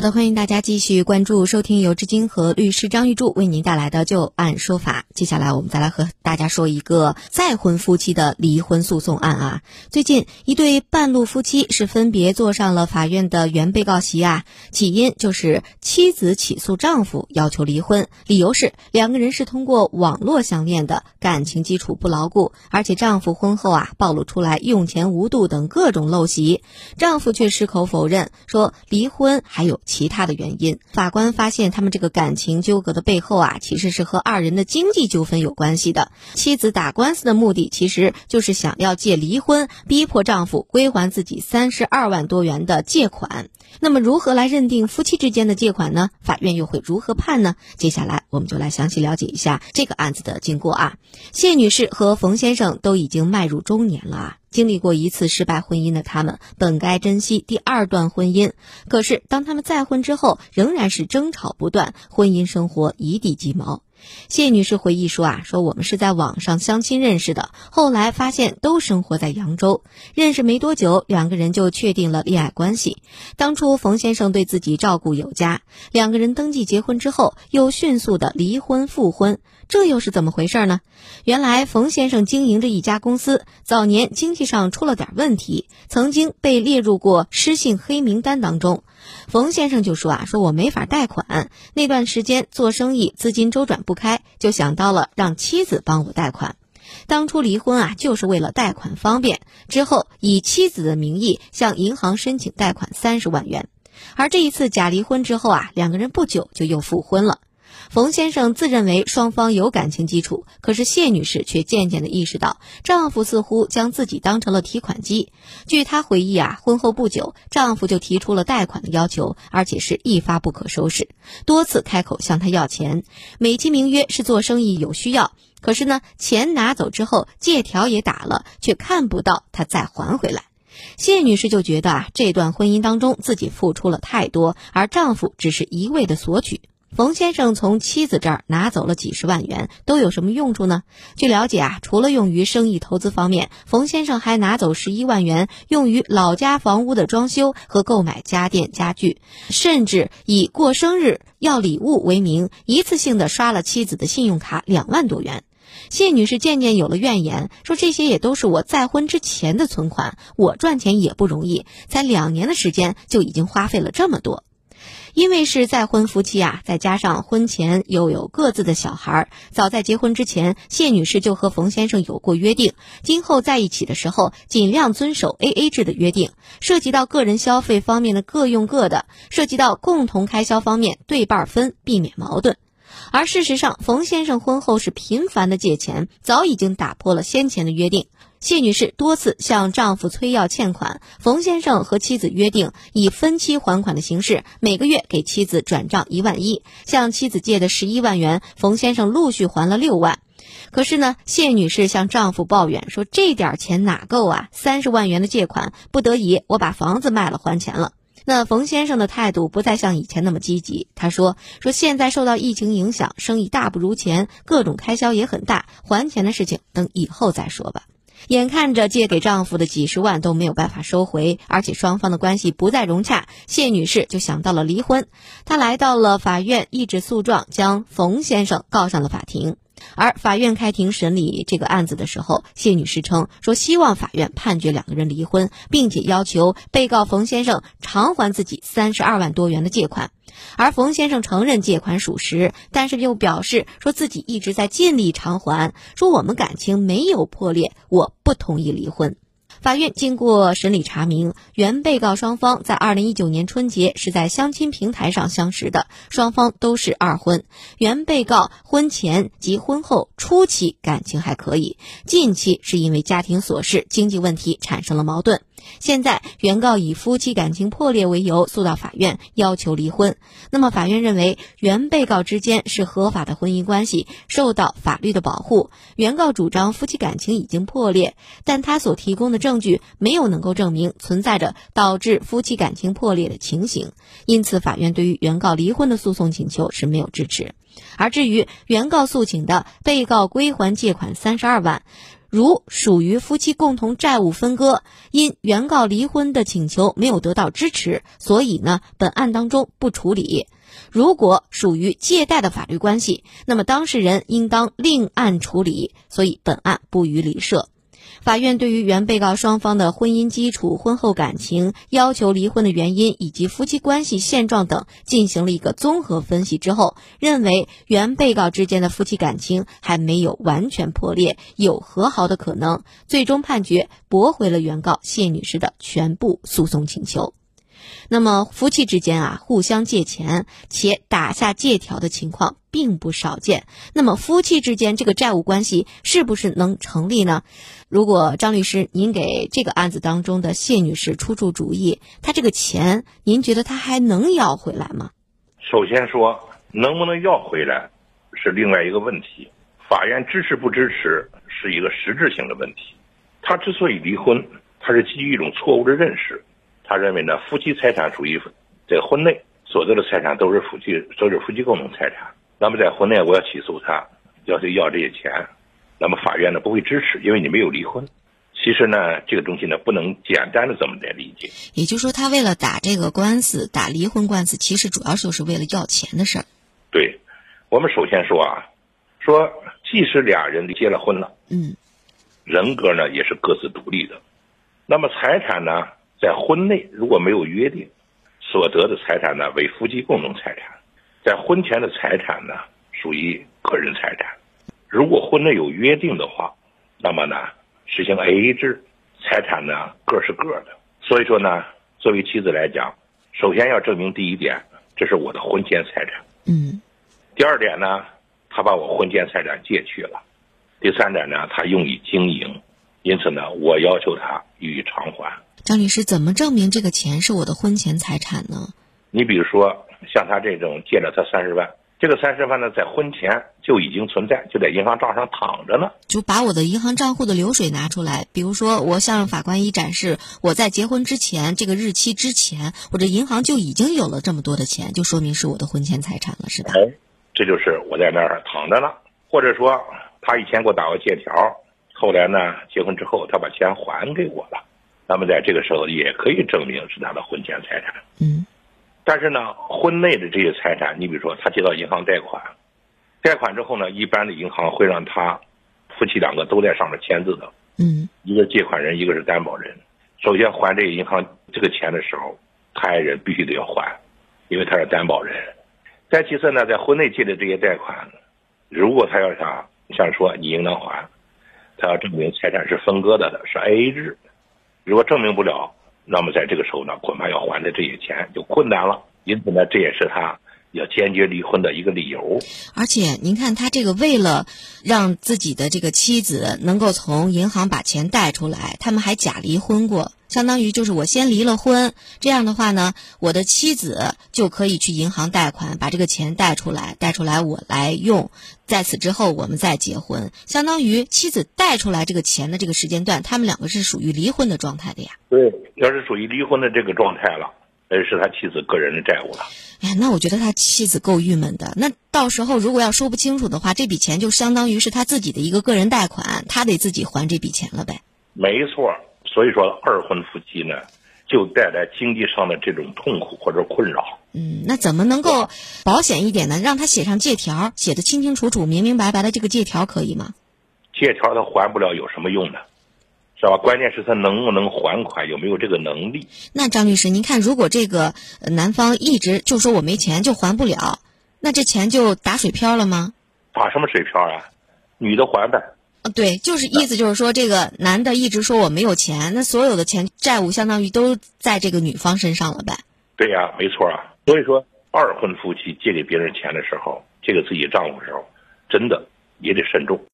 好的，欢迎大家继续关注收听由志金和律师张玉柱为您带来的就案说法。接下来我们再来和大家说一个再婚夫妻的离婚诉讼案啊。最近一对半路夫妻是分别坐上了法院的原被告席啊，起因就是妻子起诉丈夫要求离婚，理由是两个人是通过网络相恋的，感情基础不牢固，而且丈夫婚后啊暴露出来用钱无度等各种陋习，丈夫却矢口否认说离婚还有。其他的原因，法官发现他们这个感情纠葛的背后啊，其实是和二人的经济纠纷有关系的。妻子打官司的目的，其实就是想要借离婚逼迫丈夫归还自己三十二万多元的借款。那么，如何来认定夫妻之间的借款呢？法院又会如何判呢？接下来，我们就来详细了解一下这个案子的经过啊。谢女士和冯先生都已经迈入中年了啊。经历过一次失败婚姻的他们，本该珍惜第二段婚姻。可是，当他们再婚之后，仍然是争吵不断，婚姻生活一地鸡毛。谢女士回忆说：“啊，说我们是在网上相亲认识的，后来发现都生活在扬州，认识没多久，两个人就确定了恋爱关系。当初冯先生对自己照顾有加，两个人登记结婚之后，又迅速的离婚复婚，这又是怎么回事呢？原来冯先生经营着一家公司，早年经济上出了点问题，曾经被列入过失信黑名单当中。”冯先生就说啊，说我没法贷款，那段时间做生意资金周转不开，就想到了让妻子帮我贷款。当初离婚啊，就是为了贷款方便，之后以妻子的名义向银行申请贷款三十万元，而这一次假离婚之后啊，两个人不久就又复婚了。冯先生自认为双方有感情基础，可是谢女士却渐渐地意识到，丈夫似乎将自己当成了提款机。据她回忆啊，婚后不久，丈夫就提出了贷款的要求，而且是一发不可收拾，多次开口向她要钱，美其名曰是做生意有需要。可是呢，钱拿走之后，借条也打了，却看不到他再还回来。谢女士就觉得啊，这段婚姻当中自己付出了太多，而丈夫只是一味的索取。冯先生从妻子这儿拿走了几十万元，都有什么用处呢？据了解啊，除了用于生意投资方面，冯先生还拿走十一万元用于老家房屋的装修和购买家电家具，甚至以过生日要礼物为名，一次性的刷了妻子的信用卡两万多元。谢女士渐渐有了怨言，说这些也都是我再婚之前的存款，我赚钱也不容易，才两年的时间就已经花费了这么多。因为是再婚夫妻啊，再加上婚前又有各自的小孩，早在结婚之前，谢女士就和冯先生有过约定，今后在一起的时候尽量遵守 A A 制的约定，涉及到个人消费方面的各用各的，涉及到共同开销方面对半分，避免矛盾。而事实上，冯先生婚后是频繁的借钱，早已经打破了先前的约定。谢女士多次向丈夫催要欠款，冯先生和妻子约定以分期还款的形式，每个月给妻子转账一万一。向妻子借的十一万元，冯先生陆续还了六万。可是呢，谢女士向丈夫抱怨说：“这点钱哪够啊？三十万元的借款，不得已我把房子卖了还钱了。”那冯先生的态度不再像以前那么积极。他说：“说现在受到疫情影响，生意大不如前，各种开销也很大，还钱的事情等以后再说吧。”眼看着借给丈夫的几十万都没有办法收回，而且双方的关系不再融洽，谢女士就想到了离婚。她来到了法院，一纸诉状将冯先生告上了法庭。而法院开庭审理这个案子的时候，谢女士称说希望法院判决两个人离婚，并且要求被告冯先生偿还自己三十二万多元的借款。而冯先生承认借款属实，但是又表示说自己一直在尽力偿还，说我们感情没有破裂，我不同意离婚。法院经过审理查明，原被告双方在二零一九年春节是在相亲平台上相识的，双方都是二婚。原被告婚前及婚后初期感情还可以，近期是因为家庭琐事、经济问题产生了矛盾。现在原告以夫妻感情破裂为由诉到法院，要求离婚。那么法院认为，原被告之间是合法的婚姻关系，受到法律的保护。原告主张夫妻感情已经破裂，但他所提供的证据没有能够证明存在着导致夫妻感情破裂的情形，因此法院对于原告离婚的诉讼请求是没有支持。而至于原告诉请的被告归还借款三十二万。如属于夫妻共同债务分割，因原告离婚的请求没有得到支持，所以呢，本案当中不处理。如果属于借贷的法律关系，那么当事人应当另案处理，所以本案不予理涉。法院对于原被告双方的婚姻基础、婚后感情、要求离婚的原因以及夫妻关系现状等进行了一个综合分析之后，认为原被告之间的夫妻感情还没有完全破裂，有和好的可能，最终判决驳回了原告谢女士的全部诉讼请求。那么夫妻之间啊，互相借钱且打下借条的情况并不少见。那么夫妻之间这个债务关系是不是能成立呢？如果张律师您给这个案子当中的谢女士出出主意，她这个钱您觉得她还能要回来吗？首先说能不能要回来是另外一个问题，法院支持不支持是一个实质性的问题。他之所以离婚，他是基于一种错误的认识。他认为呢，夫妻财产属于在婚内所得的财产都是夫妻，都是夫妻共同财产。那么在婚内我要起诉他，要求要这些钱，那么法院呢不会支持，因为你没有离婚。其实呢，这个东西呢不能简单的这么来理解。也就是说，他为了打这个官司，打离婚官司，其实主要就是为了要钱的事儿。对，我们首先说啊，说即使俩人结了婚了，嗯，人格呢也是各自独立的，那么财产呢？在婚内如果没有约定，所得的财产呢为夫妻共同财产，在婚前的财产呢属于个人财产。如果婚内有约定的话，那么呢实行 AA 制，财产呢各是各的。所以说呢，作为妻子来讲，首先要证明第一点，这是我的婚前财产。嗯。第二点呢，他把我婚前财产借去了。第三点呢，他用以经营，因此呢，我要求他予以偿还。张律师，怎么证明这个钱是我的婚前财产呢？你比如说，像他这种借了他三十万，这个三十万呢，在婚前就已经存在，就在银行账上躺着呢。就把我的银行账户的流水拿出来，比如说，我向法官一展示，我在结婚之前这个日期之前，我这银行就已经有了这么多的钱，就说明是我的婚前财产了，是吧？哎，这就是我在那儿躺着呢。或者说，他以前给我打过借条，后来呢，结婚之后他把钱还给我了。那么在这个时候也可以证明是他的婚前财产。嗯，但是呢，婚内的这些财产，你比如说他接到银行贷款，贷款之后呢，一般的银行会让他夫妻两个都在上面签字的。嗯，一个借款人，一个是担保人。首先还这个银行这个钱的时候，他爱人必须得要还，因为他是担保人。再其次呢，在婚内借的这些贷款，如果他要想想说你应当还，他要证明财产是分割的的，是 AA 制。如果证明不了，那么在这个时候呢，恐怕要还的这些钱就困难了。因此呢，这也是他要坚决离婚的一个理由。而且，您看他这个为了让自己的这个妻子能够从银行把钱贷出来，他们还假离婚过。相当于就是我先离了婚，这样的话呢，我的妻子就可以去银行贷款，把这个钱贷出来，贷出来我来用。在此之后，我们再结婚，相当于妻子贷出来这个钱的这个时间段，他们两个是属于离婚的状态的呀。对，要是属于离婚的这个状态了，那是他妻子个人的债务了。哎呀，那我觉得他妻子够郁闷的。那到时候如果要说不清楚的话，这笔钱就相当于是他自己的一个个人贷款，他得自己还这笔钱了呗。没错。所以说，二婚夫妻呢，就带来经济上的这种痛苦或者困扰。嗯，那怎么能够保险一点呢？让他写上借条，写的清清楚楚、明明白白的这个借条可以吗？借条他还不了，有什么用呢？是吧？关键是他能不能还款，有没有这个能力？那张律师，您看，如果这个男方一直就说我没钱，就还不了，那这钱就打水漂了吗？打什么水漂啊？女的还呗。啊，对，就是意思就是说，这个男的一直说我没有钱，那所有的钱债务相当于都在这个女方身上了呗？对呀，没错啊。所以说，二婚夫妻借给别人钱的时候，借给自己丈夫的时候，真的也得慎重。